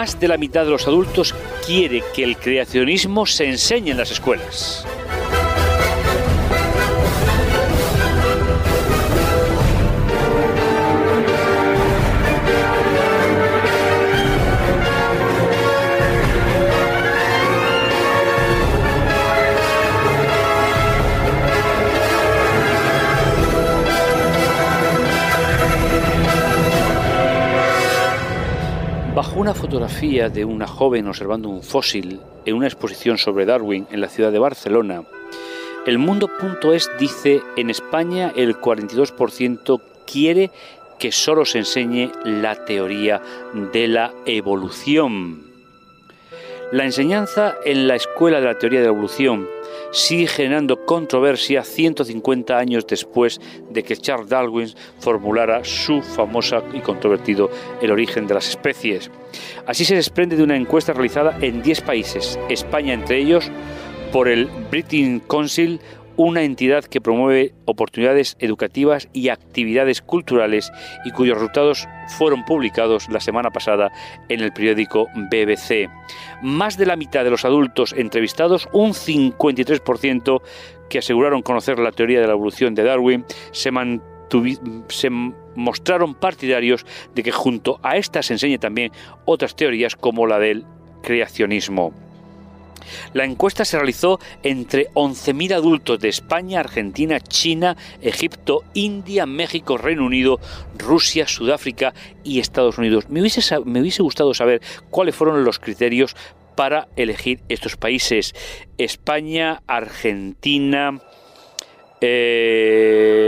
más de la mitad de los adultos quiere que el creacionismo se enseñe en las escuelas. Bajo una fotografía de una joven observando un fósil en una exposición sobre Darwin en la ciudad de Barcelona, el mundo.es dice en España el 42% quiere que solo se enseñe la teoría de la evolución. La enseñanza en la escuela de la teoría de la evolución sigue generando controversia 150 años después de que Charles Darwin formulara su famosa y controvertido El origen de las especies. Así se desprende de una encuesta realizada en 10 países, España entre ellos, por el British Council, una entidad que promueve oportunidades educativas y actividades culturales y cuyos resultados fueron publicados la semana pasada en el periódico BBC. Más de la mitad de los adultos entrevistados, un 53% que aseguraron conocer la teoría de la evolución de Darwin, se, se mostraron partidarios de que junto a esta se enseñe también otras teorías como la del creacionismo. La encuesta se realizó entre 11.000 adultos de España, Argentina, China, Egipto, India, México, Reino Unido, Rusia, Sudáfrica y Estados Unidos. Me hubiese, gustado saber cuáles fueron los criterios para elegir estos países. España, Argentina, eh,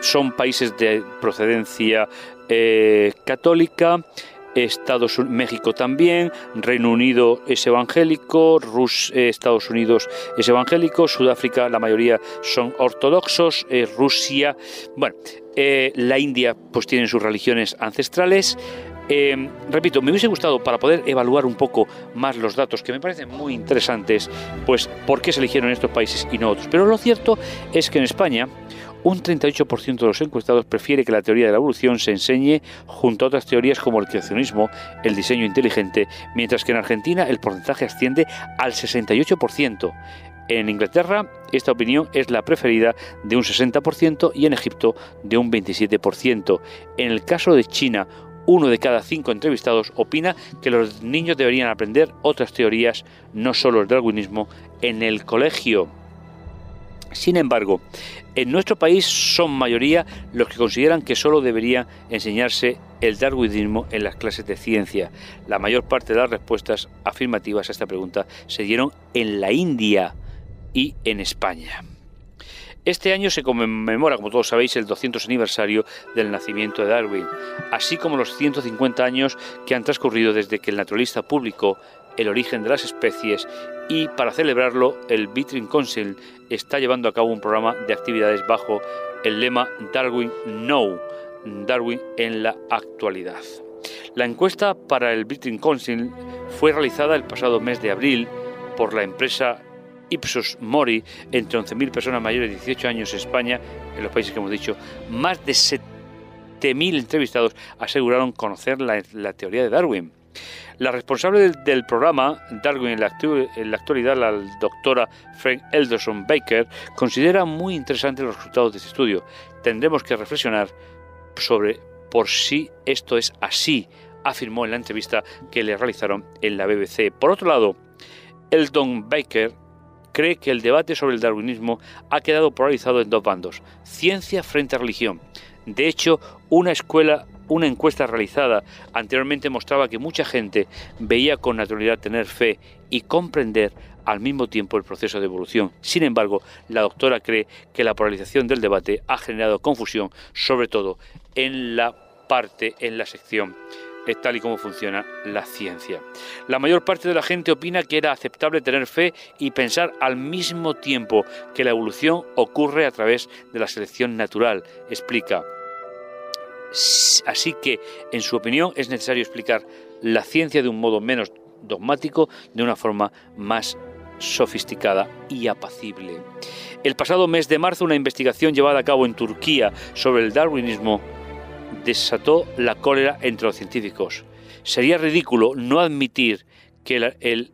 son países de procedencia eh, católica. Estados México también, Reino Unido es evangélico, Rus, eh, Estados Unidos es evangélico, Sudáfrica la mayoría son ortodoxos, eh, Rusia, bueno, eh, la India pues tienen sus religiones ancestrales. repito, me hubiese gustado para poder evaluar un poco más los datos que me parecen muy interesantes, pues por qué se eligieron estos países y no otros. Pero lo cierto es que en España un 38% de los encuestados prefiere que la teoría de la evolución se enseñe junto a otras teorías como el creacionismo, el diseño inteligente, mientras que en Argentina el porcentaje asciende al 68%. En Inglaterra, esta opinión es la preferida de un 60% y en Egipto de un 27%. En el caso de China, uno de cada cinco entrevistados opina que los niños deberían aprender otras teorías, no solo el darwinismo, en el colegio. Sin embargo, en nuestro país son mayoría los que consideran que solo debería enseñarse el darwinismo en las clases de ciencia. La mayor parte de las respuestas afirmativas a esta pregunta se dieron en la India y en España. Este año se conmemora, como todos sabéis, el 200 aniversario del nacimiento de Darwin, así como los 150 años que han transcurrido desde que el naturalista publicó El origen de las especies y para celebrarlo el Vitrine Council está llevando a cabo un programa de actividades bajo el lema Darwin Now, Darwin en la actualidad. La encuesta para el Britain Council fue realizada el pasado mes de abril por la empresa Ipsos Mori entre 11.000 personas mayores de 18 años en España, en los países que hemos dicho, más de 7.000 entrevistados aseguraron conocer la teoría de Darwin. La responsable del, programa, Darwin en la, actualidad, la doctora Frank Elderson Baker, considera muy interesantes los resultados de este estudio. Tendremos que reflexionar sobre por si esto es así, afirmó en la entrevista que le realizaron en la BBC. Por otro lado, Eldon Baker cree que el debate sobre el darwinismo ha quedado polarizado en dos bandos, ciencia frente a religión. De hecho, una escuela una encuesta realizada anteriormente mostraba que mucha gente veía con naturalidad tener fe y comprender al mismo tiempo el proceso de evolución. Sin embargo, la doctora cree que la polarización del debate ha generado confusión, sobre todo en la parte, en la sección es tal y como funciona la ciencia. La mayor parte de la gente opina que era aceptable tener fe y pensar al mismo tiempo que la evolución ocurre a través de la selección natural, explica Así que, en su opinión, es necesario explicar la ciencia de un modo menos dogmático, de una forma más sofisticada y apacible. El pasado mes de marzo, una investigación llevada a cabo en Turquía sobre el darwinismo desató la cólera entre los científicos. Sería ridículo no admitir que el,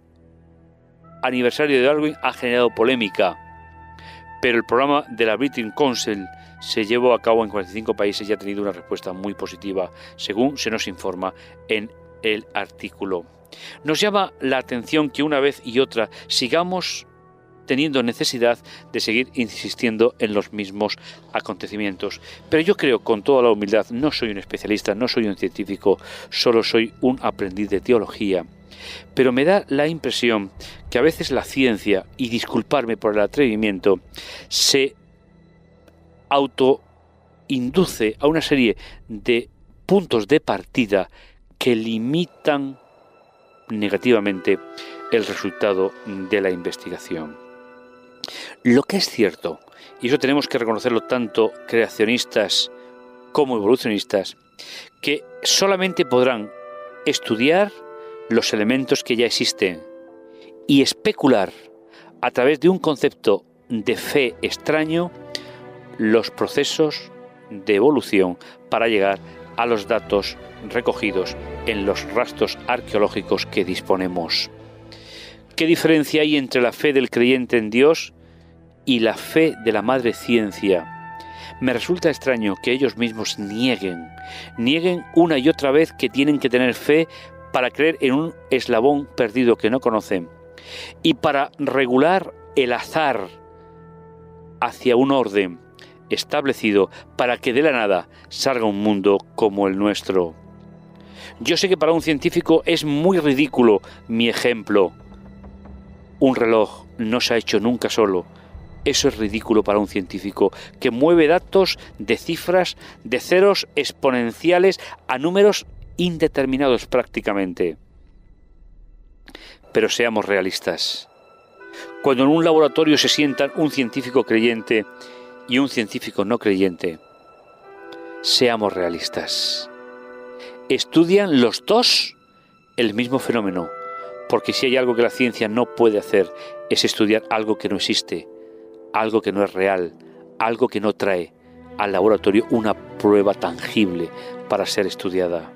aniversario de Darwin ha generado polémica, pero el programa de la British Council se llevó a cabo en 45 países y ha tenido una respuesta muy positiva, según se nos informa en el artículo. Nos llama la atención que una vez y otra sigamos teniendo necesidad de seguir insistiendo en los mismos acontecimientos. Pero yo creo con toda la humildad, no soy un especialista, no soy un científico, solo soy un aprendiz de teología. Pero me da la impresión que a veces la ciencia, y disculparme por el atrevimiento, se autoinduce a una serie de puntos de partida que limitan negativamente el resultado de la investigación. Lo que es cierto, y eso tenemos que reconocerlo tanto creacionistas como evolucionistas, que solamente podrán estudiar los elementos que ya existen y especular a través de un concepto de fe extraño los procesos de evolución para llegar a los datos recogidos en los rastros arqueológicos que disponemos. ¿Qué diferencia hay entre la fe del creyente en Dios y la fe de la madre ciencia? Me resulta extraño que ellos mismos nieguen, nieguen una y otra vez que tienen que tener fe para creer en un eslabón perdido que no conocen y para regular el azar hacia un orden establecido para que de la nada salga un mundo como el nuestro. Yo sé que para un científico es muy ridículo mi ejemplo. Un reloj no se ha hecho nunca solo. Eso es ridículo para un científico que mueve datos de cifras de ceros exponenciales a números indeterminados prácticamente. Pero seamos realistas. Cuando en un laboratorio se sientan un científico creyente y un científico no creyente, seamos realistas. Estudian los dos el mismo fenómeno, porque si hay algo que la ciencia no puede hacer es estudiar algo que no existe, algo que no es real, algo que no trae al laboratorio una prueba tangible para ser estudiada.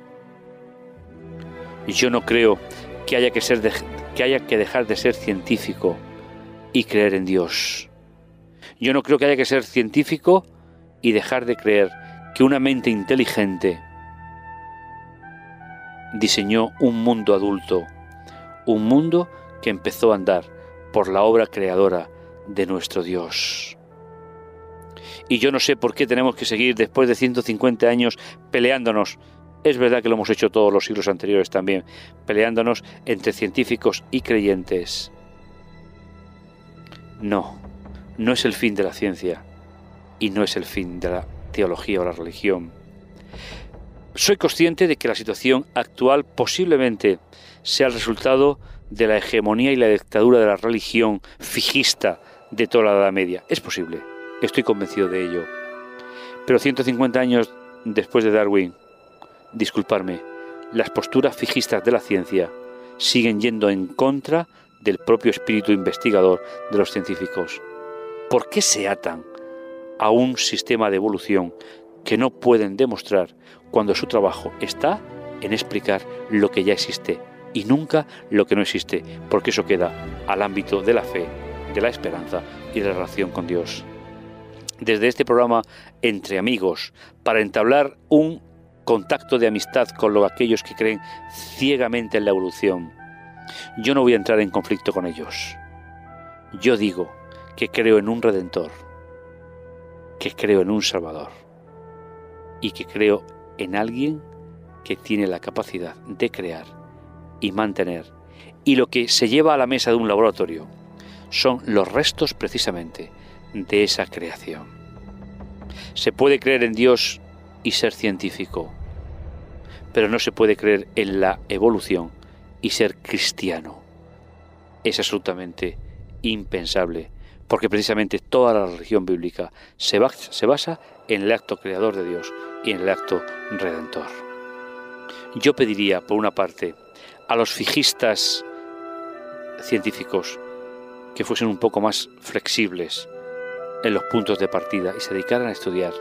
Yo no creo que haya que, ser que haya que dejar de ser científico y creer en Dios. Yo no creo que haya que ser científico y dejar de creer que una mente inteligente diseñó un mundo adulto, un mundo que empezó a andar por la obra creadora de nuestro Dios. Y yo no sé por qué tenemos que seguir después de 150 años peleándonos es verdad que lo hemos hecho todos los siglos anteriores también, peleándonos entre científicos y creyentes. No, no es el fin de la ciencia y no es el fin de la teología o la religión. Soy consciente de que la situación actual posiblemente sea el resultado de la hegemonía y la dictadura de la religión fijista de toda la Edad Media. Es posible, estoy convencido de ello. Pero 150 años después de Darwin, disculparme, las posturas fijistas de la ciencia siguen yendo en contra del propio espíritu investigador de los científicos. ¿Por qué se atan a un sistema de evolución que no pueden demostrar cuando su trabajo está en explicar lo que ya existe y nunca lo que no existe, porque eso queda al ámbito de la fe, de la esperanza y de la relación con Dios. Desde este programa Entre Amigos, para entablar un contacto de amistad con los, aquellos que creen ciegamente en la evolución. Yo no voy a entrar en conflicto con ellos. Yo digo que creo en un redentor, que creo en un salvador y que creo en alguien que tiene la capacidad de crear y mantener. Y lo que se lleva a la mesa de un laboratorio son los restos precisamente de esa creación. Se puede creer en Dios y ser científico, pero no se puede creer en la evolución y ser cristiano. Es absolutamente impensable, porque precisamente toda la religión bíblica se, basa en el acto creador de Dios y en el acto redentor. Yo pediría, por una parte, a los fijistas científicos que fuesen un poco más flexibles en los puntos de partida y se dedicaran a estudiar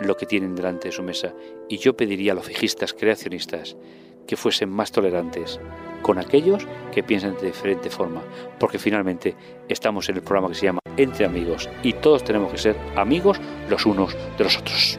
lo que tienen delante de su mesa. Y yo pediría a los fijistas creacionistas que fuesen más tolerantes con aquellos que piensan de diferente forma, porque finalmente estamos en el programa que se llama Entre Amigos y todos tenemos que ser amigos los unos de los otros.